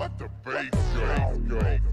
Let the bass go,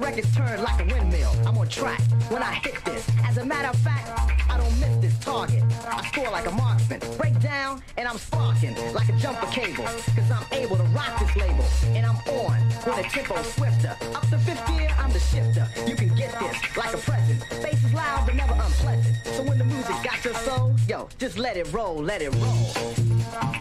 records turn like a windmill. I'm on track when I hit this. As a matter of fact, I don't miss this target. I score like a marksman. Break down and I'm sparking like a jumper cable. Cause I'm able to rock this label. And I'm on when the tempo swifter. Up to fifth gear, I'm the shifter. You can get this like a present. Bass is loud but never unpleasant. So when the music got your soul, yo, just let it roll, let it roll.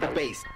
The bass.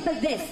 For this.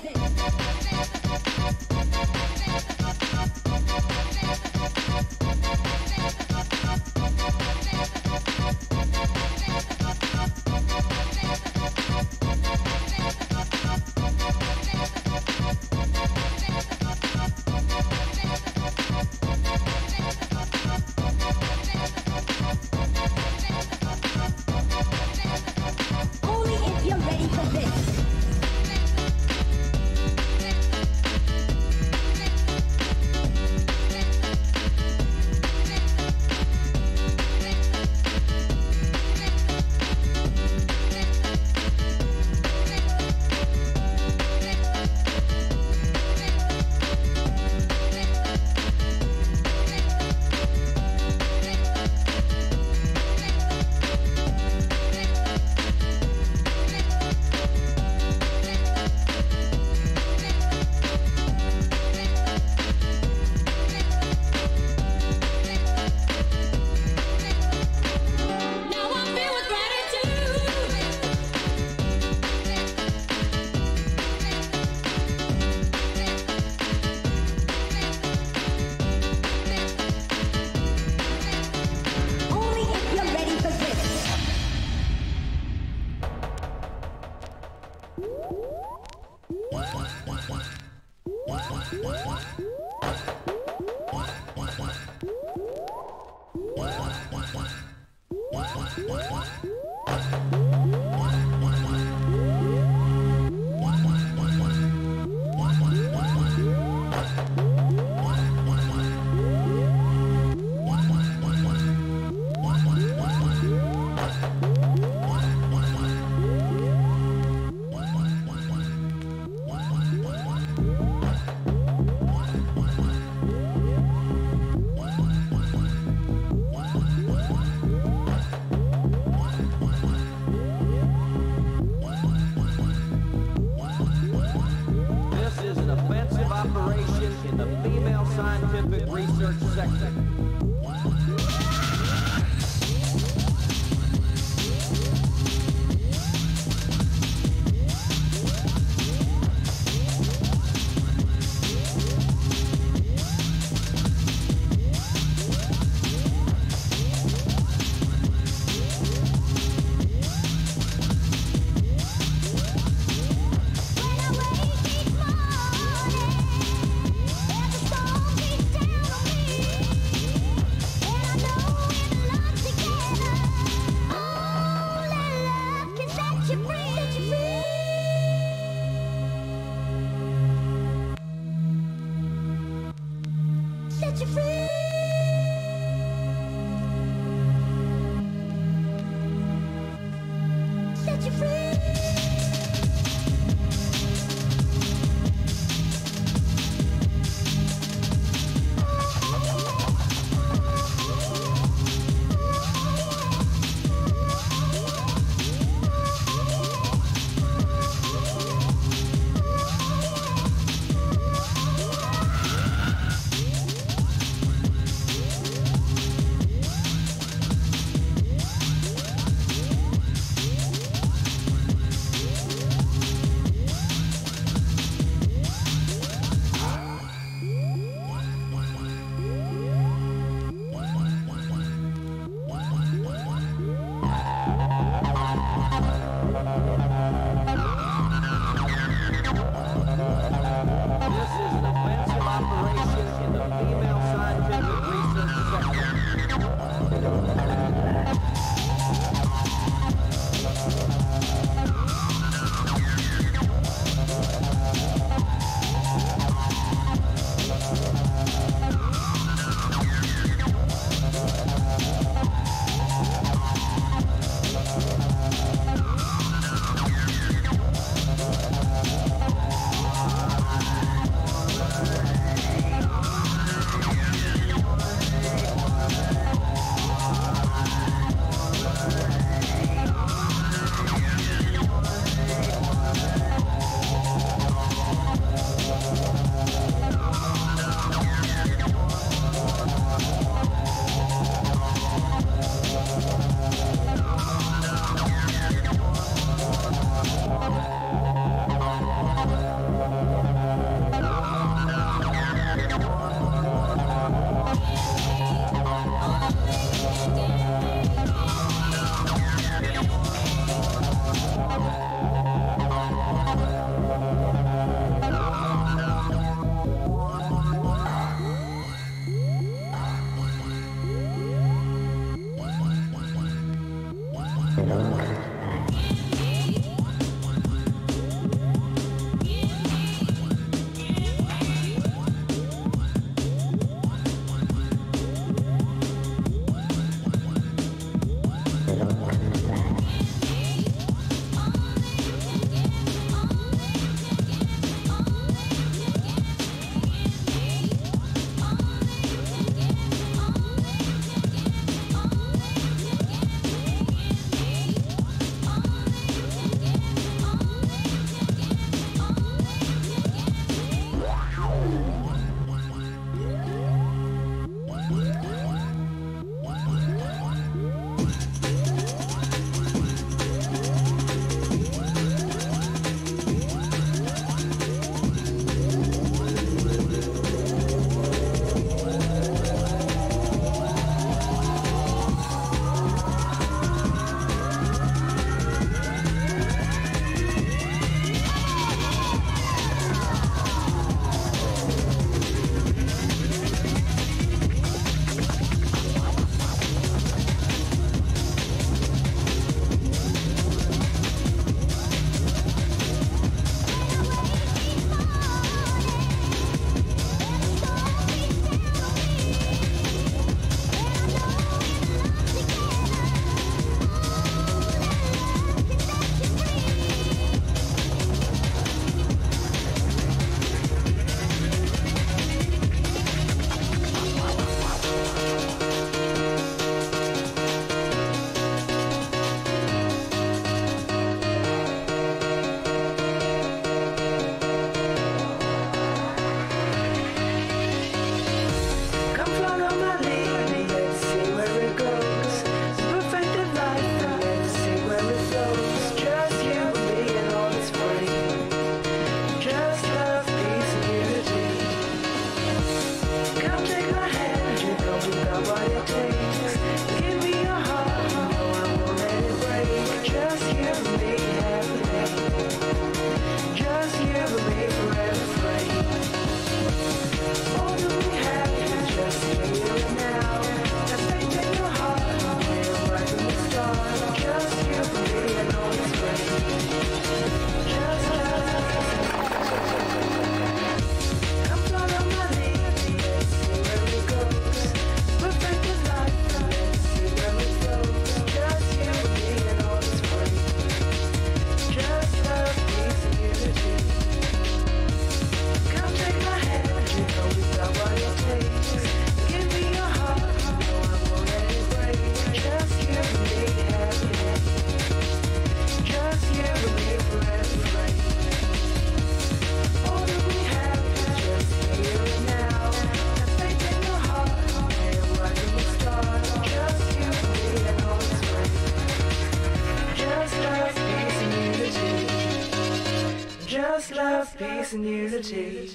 Peace,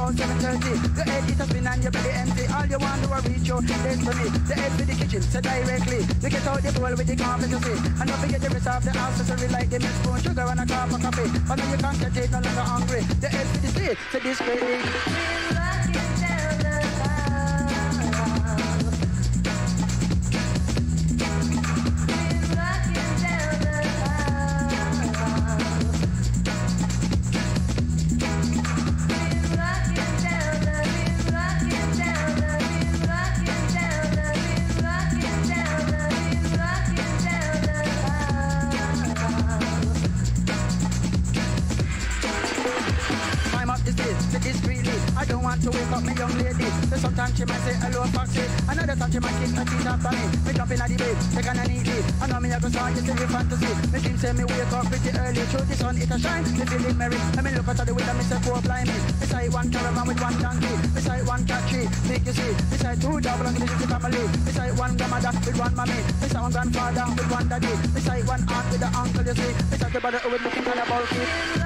about 730. Your head it has been and your belly empty. All you want to reach your destiny. The head to the kitchen, so directly. You get out the bowl with the see. And don't forget the rest of the accessory like the milk spoon, sugar and a cup of coffee. But now you can't get it, no longer hungry. The head to the street, so discreetly. Sun, it a shine. Me feeling merry. I me look of the me say poor blind me. Beside one caravan with one donkey. Beside one cat tree, big you see. Beside two double and the family. Beside one grandmother with one mommy. Beside one grandfather with one daddy. Beside one aunt with the uncle you see. Beside the brother is looking kind of bulky.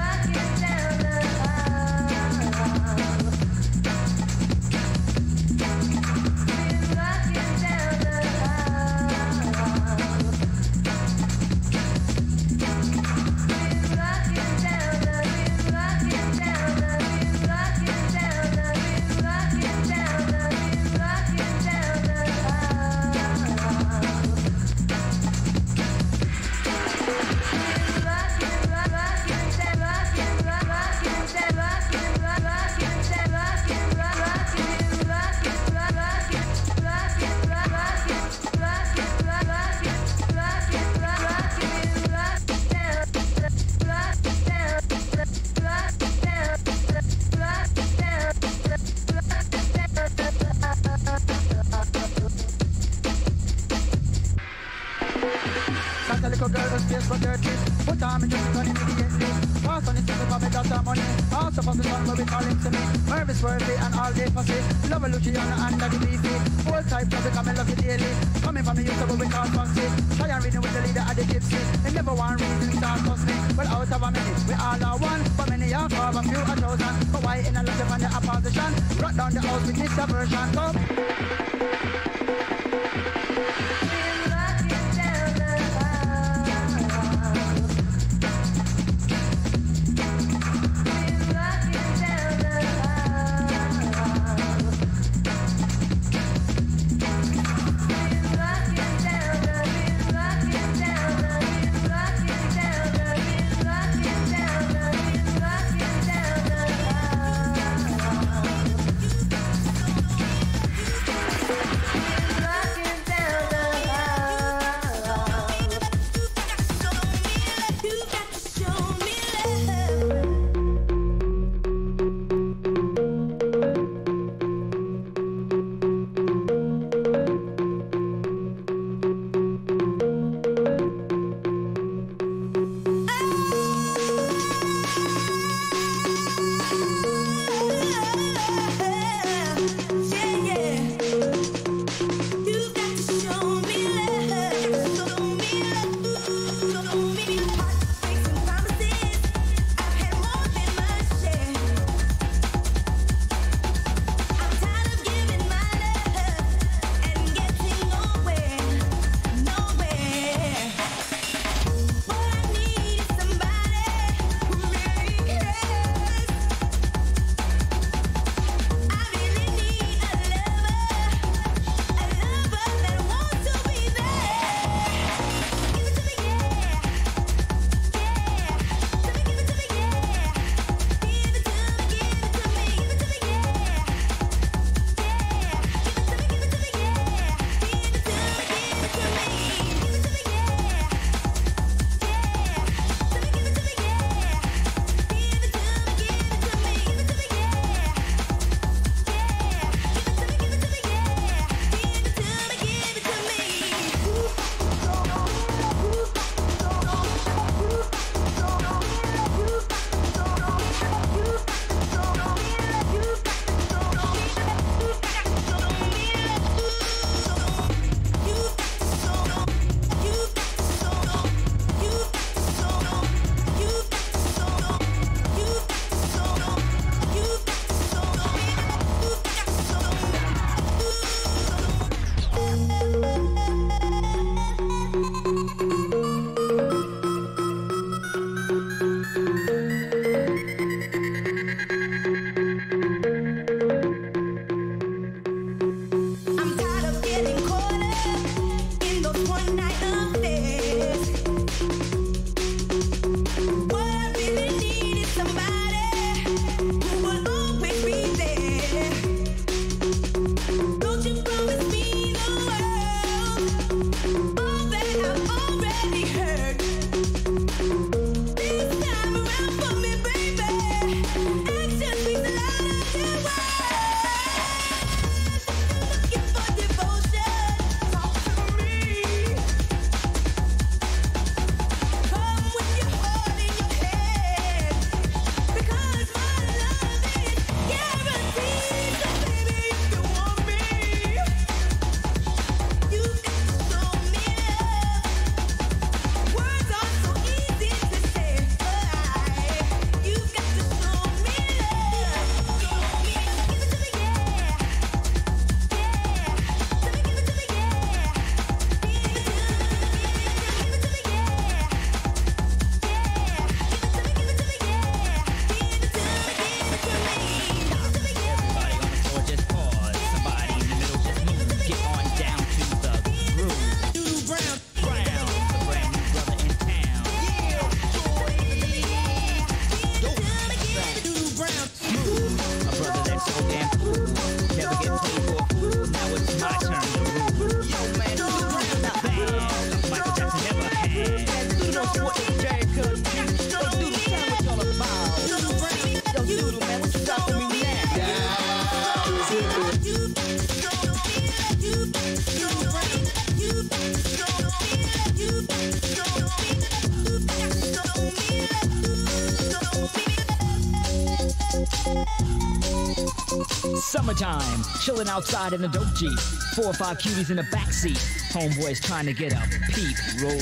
Summertime, chilling outside in a dope Jeep. Four or five cuties in the backseat. Homeboys trying to get a peep. Roll,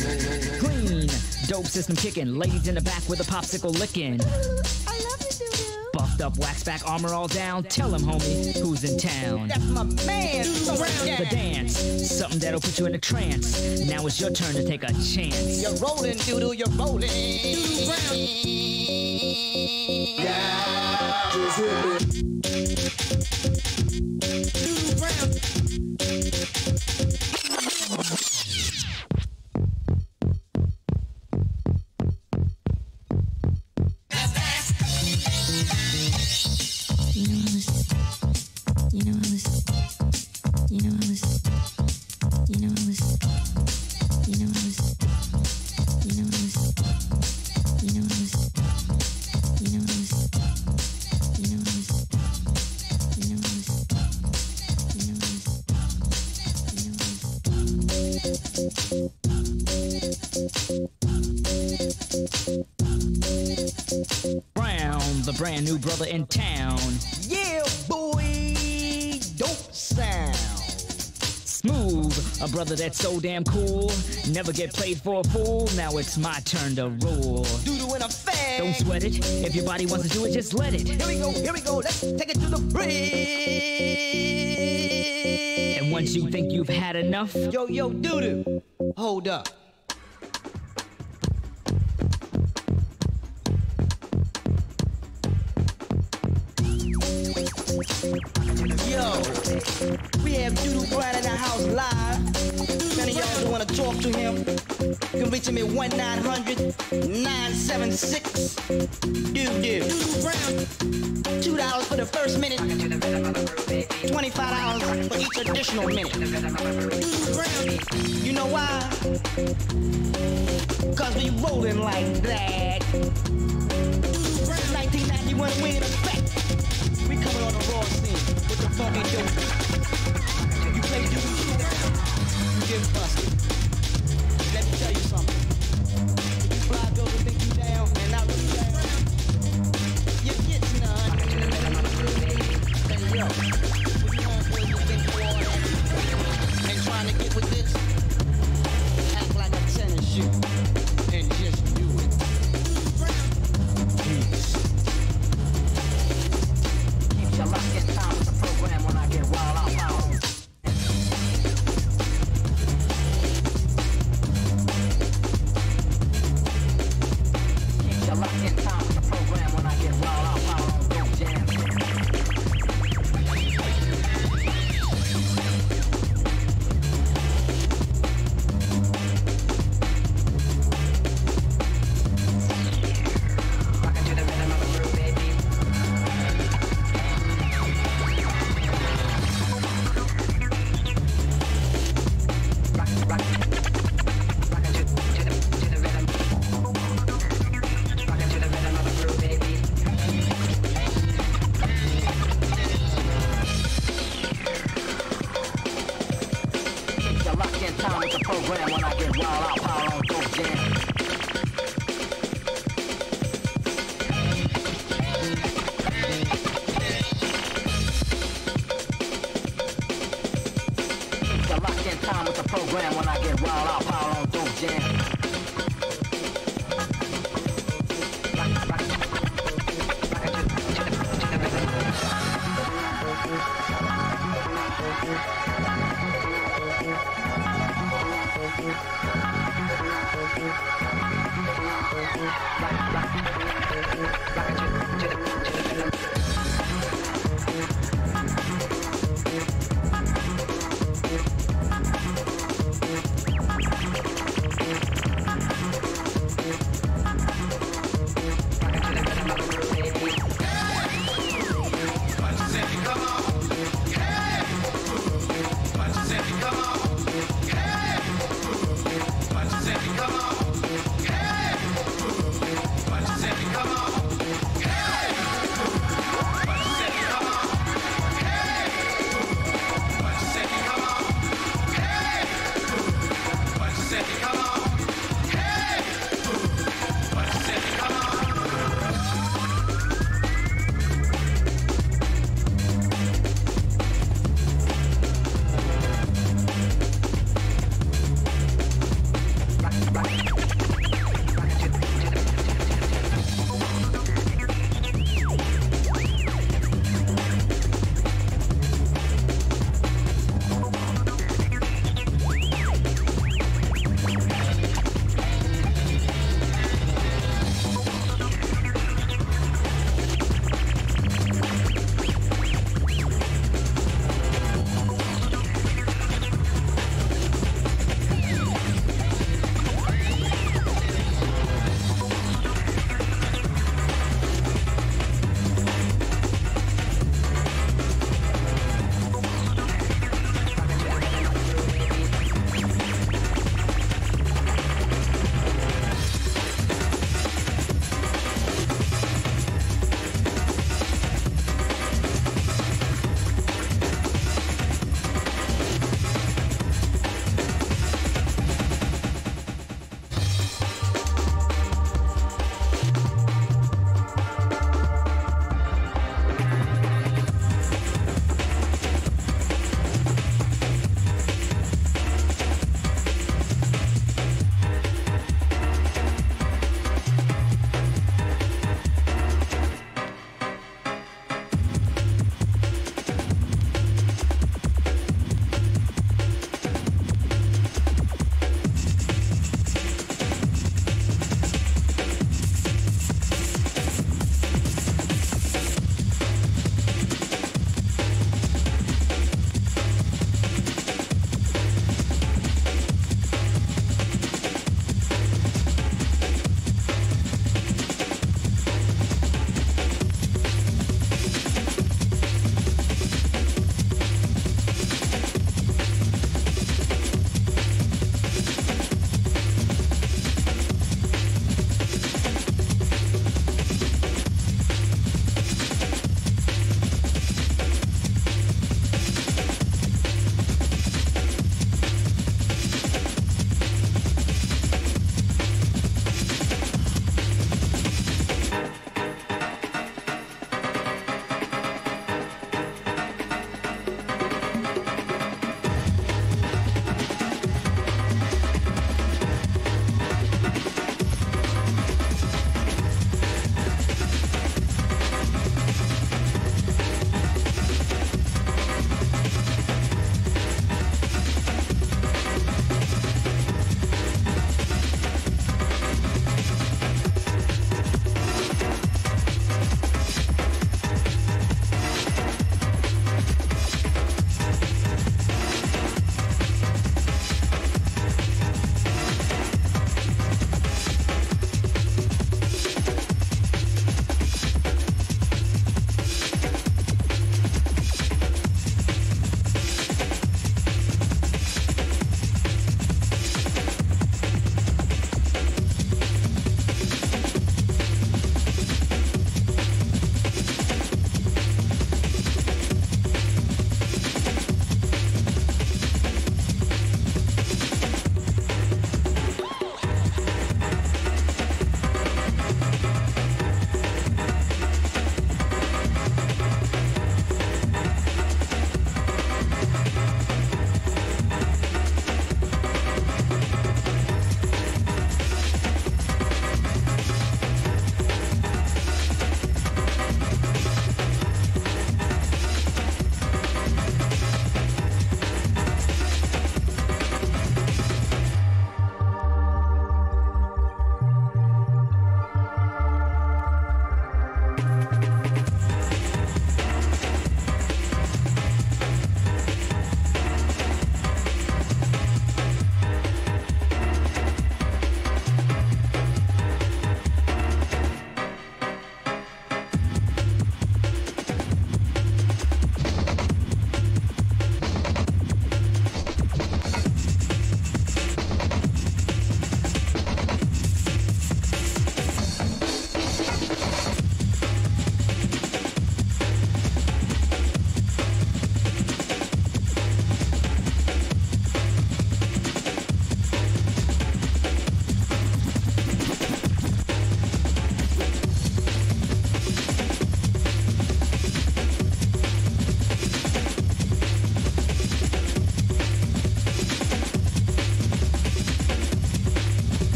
clean. Dope system kicking. Ladies in the back with a popsicle licking. I love. Buffed up, wax back, armor all down. Tell him, homie, who's in town. That's my man. The dance, something that'll put you in a trance. Now it's your turn to take a chance. You're rolling, Doodle, you're rolling. You brother in town. Yeah, boy. Dope sound. Smooth, a brother that's so damn cool. Never get played for a fool. Now it's my turn to rule. Doodle in a fag. Don't sweat it. If your body wants to do it, just let it. Here we go, here we go. Let's take it to the bridge. And once you think you've had enough, Yo, yo, Doodoo. Hold up. Have Doodoo Brown in the house live. Any of y'all want to talk to him, you can reach him at 1 900 976 Doodoo. $2 for the first minute, $25 for each additional minute. Brown. You know why? Cause we rolling like that. 1991 we in effect. We coming on the raw scene with the funky dope. Play do you get busted. Let me tell you something. If you fly girls will think you down and not really down, you get none. Hey yo,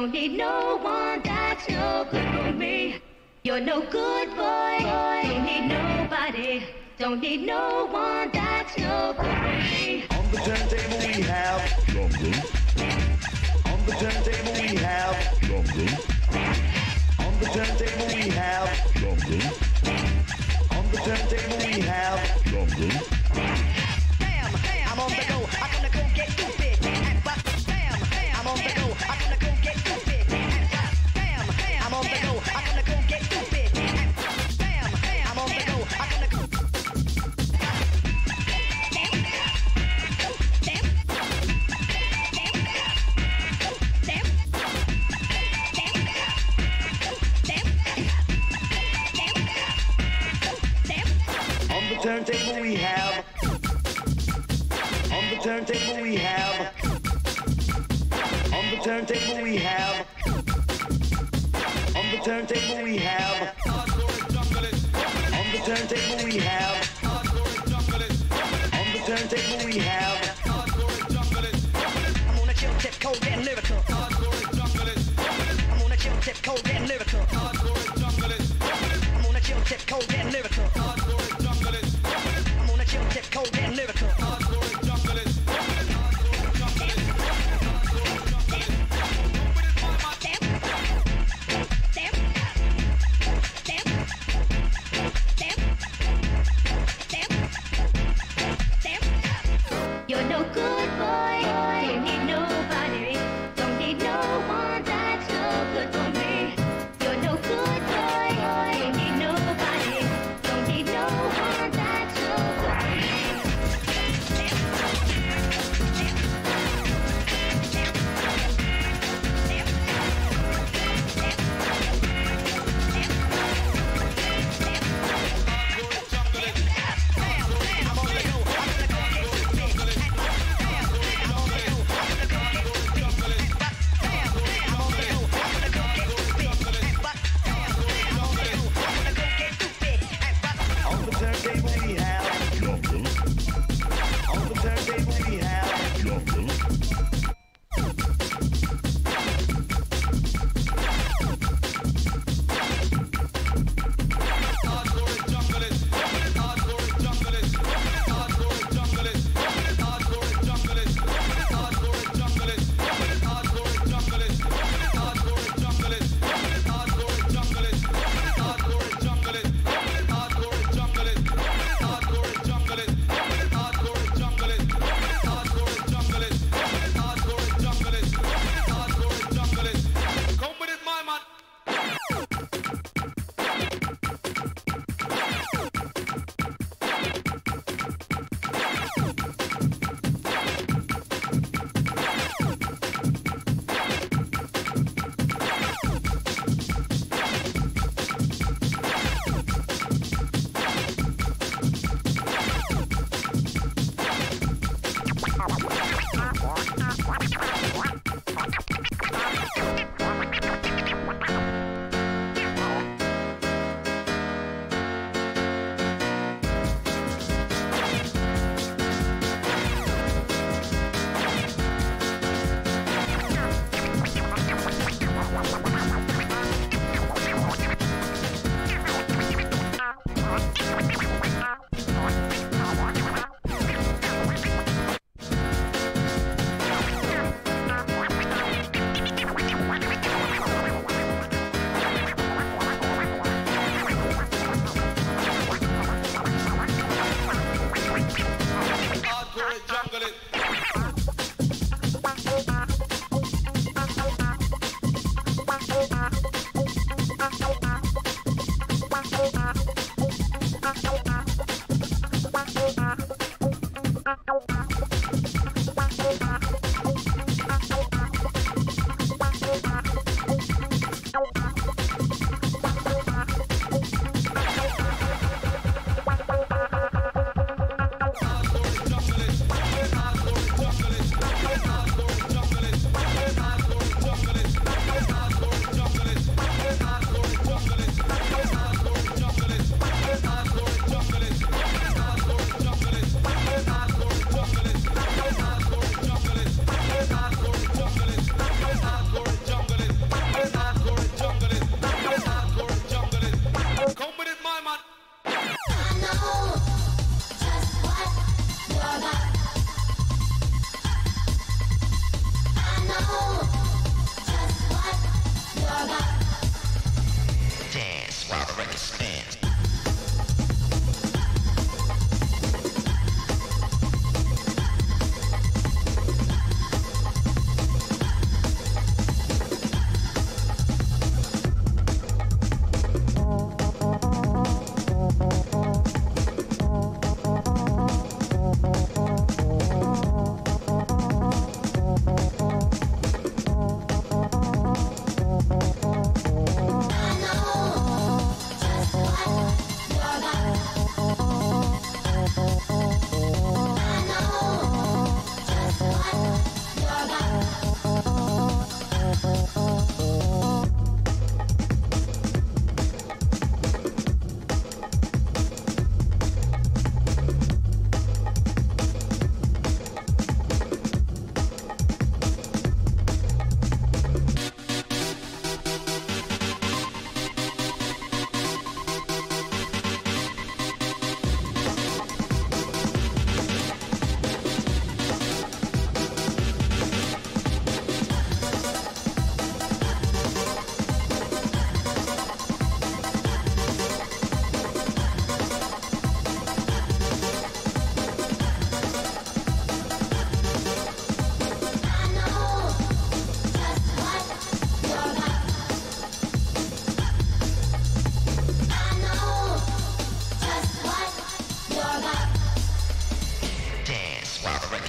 don't need no one that's no good for me. You're no good boy. boy. Don't need nobody. Don't need no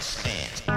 understand.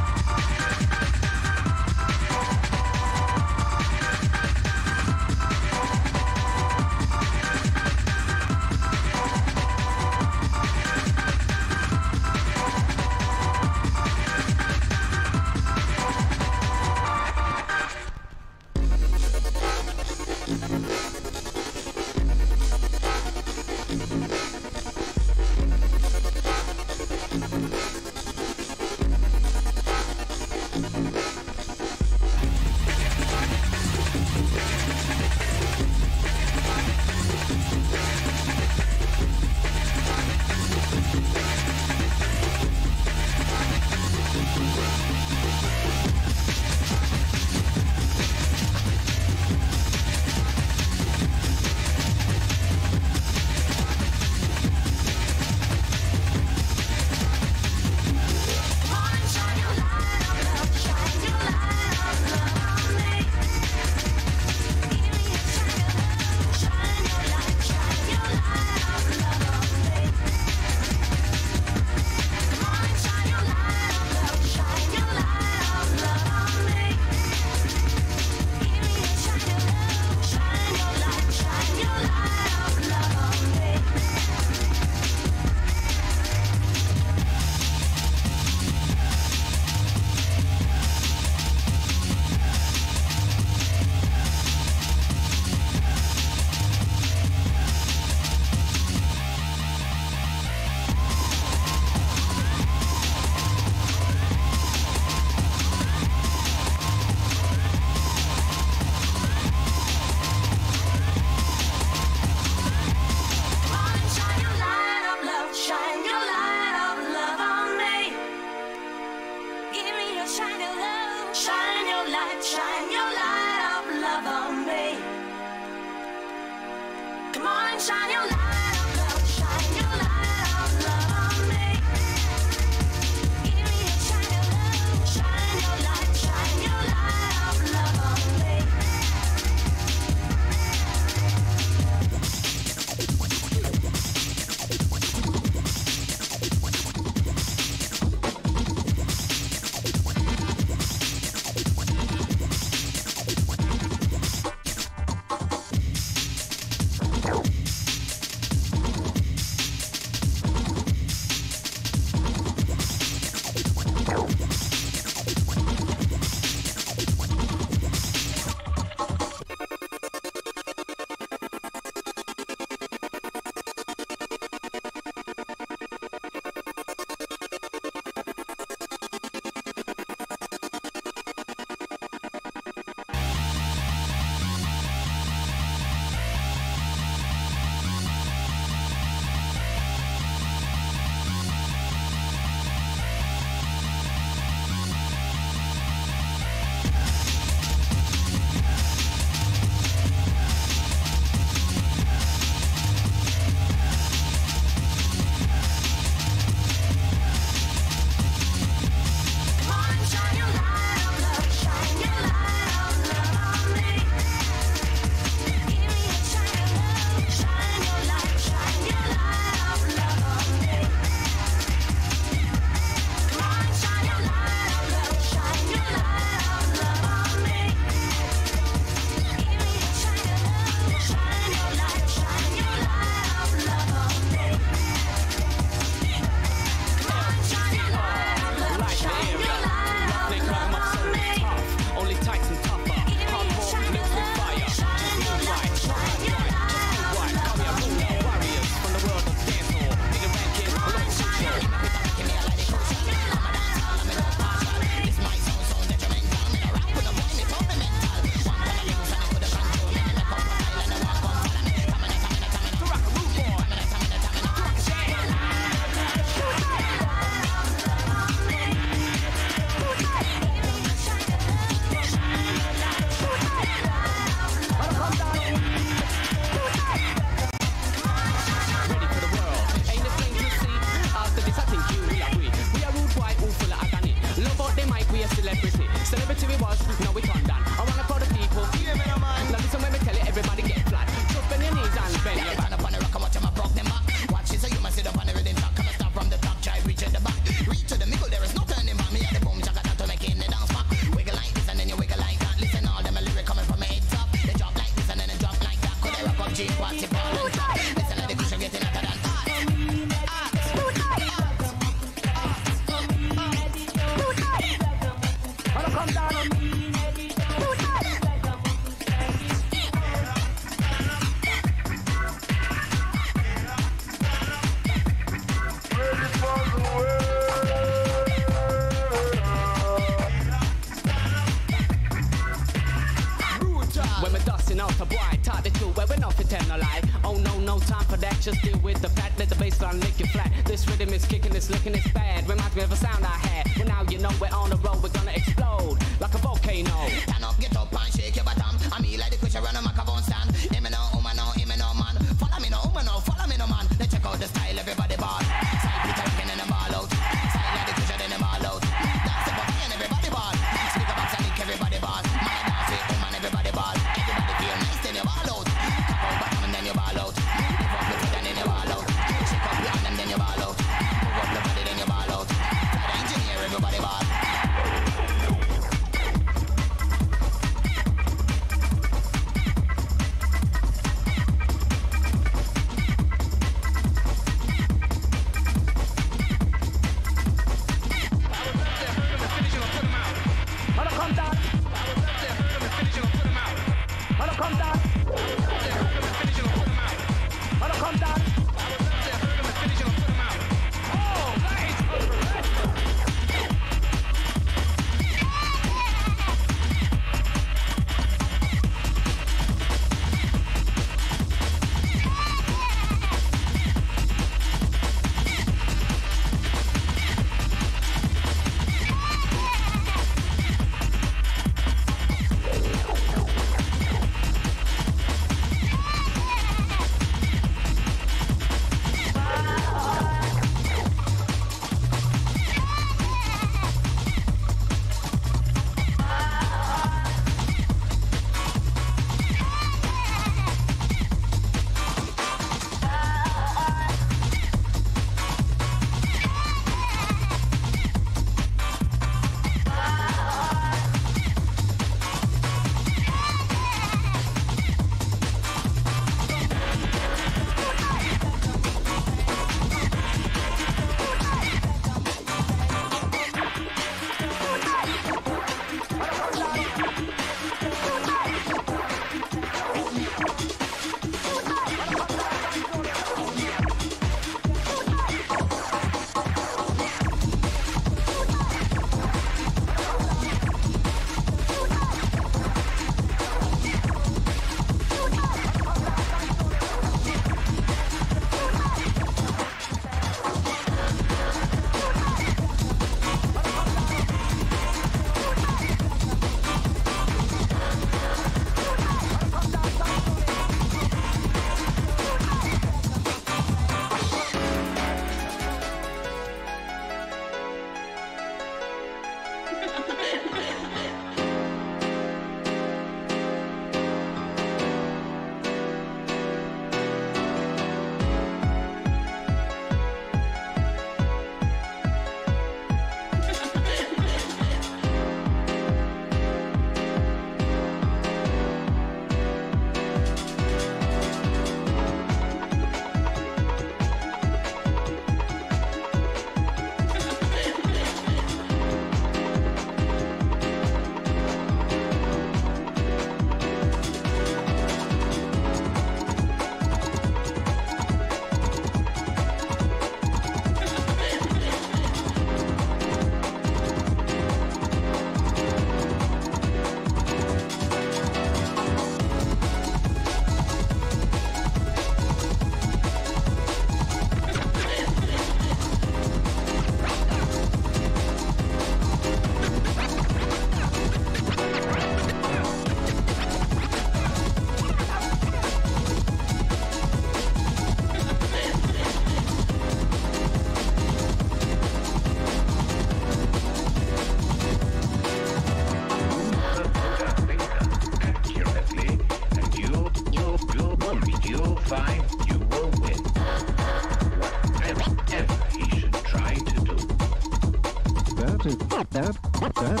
dab, dab.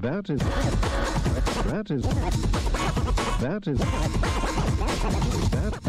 That is, that is, that is, that.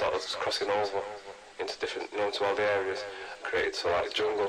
Sort of crossing over into different, you know, into all the areas, created so like jungle.